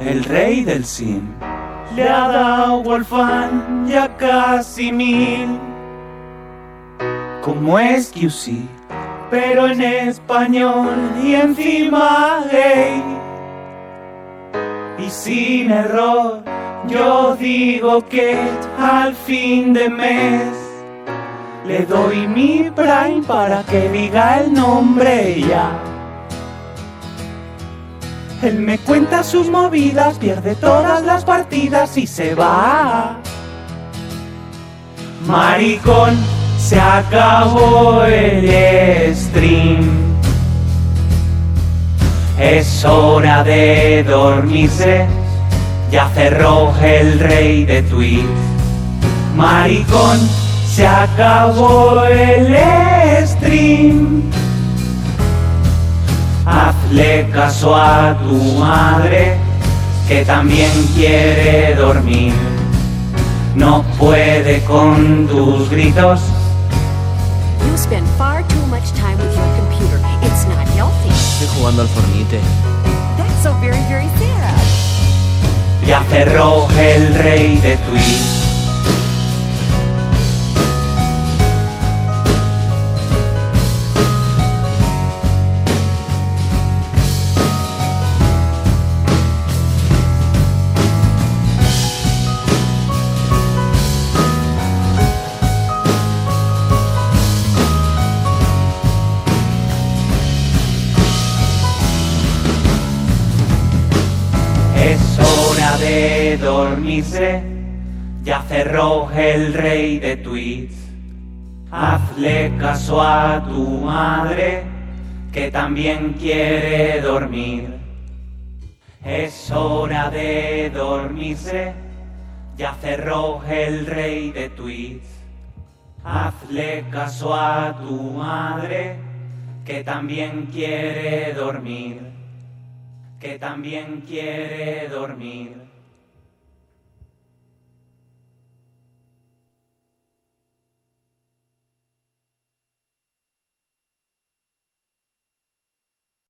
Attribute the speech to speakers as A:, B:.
A: el rey del sim, le ha dado al fan ya casi mil. Como es QC, pero en español y encima gay. Y sin error, yo digo que al fin de mes le doy mi prime para que diga el nombre ya. Él me cuenta sus movidas, pierde todas las partidas y se va. Maricón, se acabó el stream. Es hora de dormirse, ya cerró el rey de tweets. Maricón, se acabó el stream. Hazle caso a tu madre, que también quiere dormir. No puede con tus gritos.
B: You spend far too much time with your computer. It's not healthy.
C: Estoy jugando al Fornite.
B: That's so very, very sad.
A: Ya cerró el rey de tweets. De dormirse, ya cerró el rey de tweets. Hazle caso a tu madre, que también quiere dormir. Es hora de dormirse, ya cerró el rey de tweets. Hazle caso a tu madre, que también quiere dormir que también quiere dormir.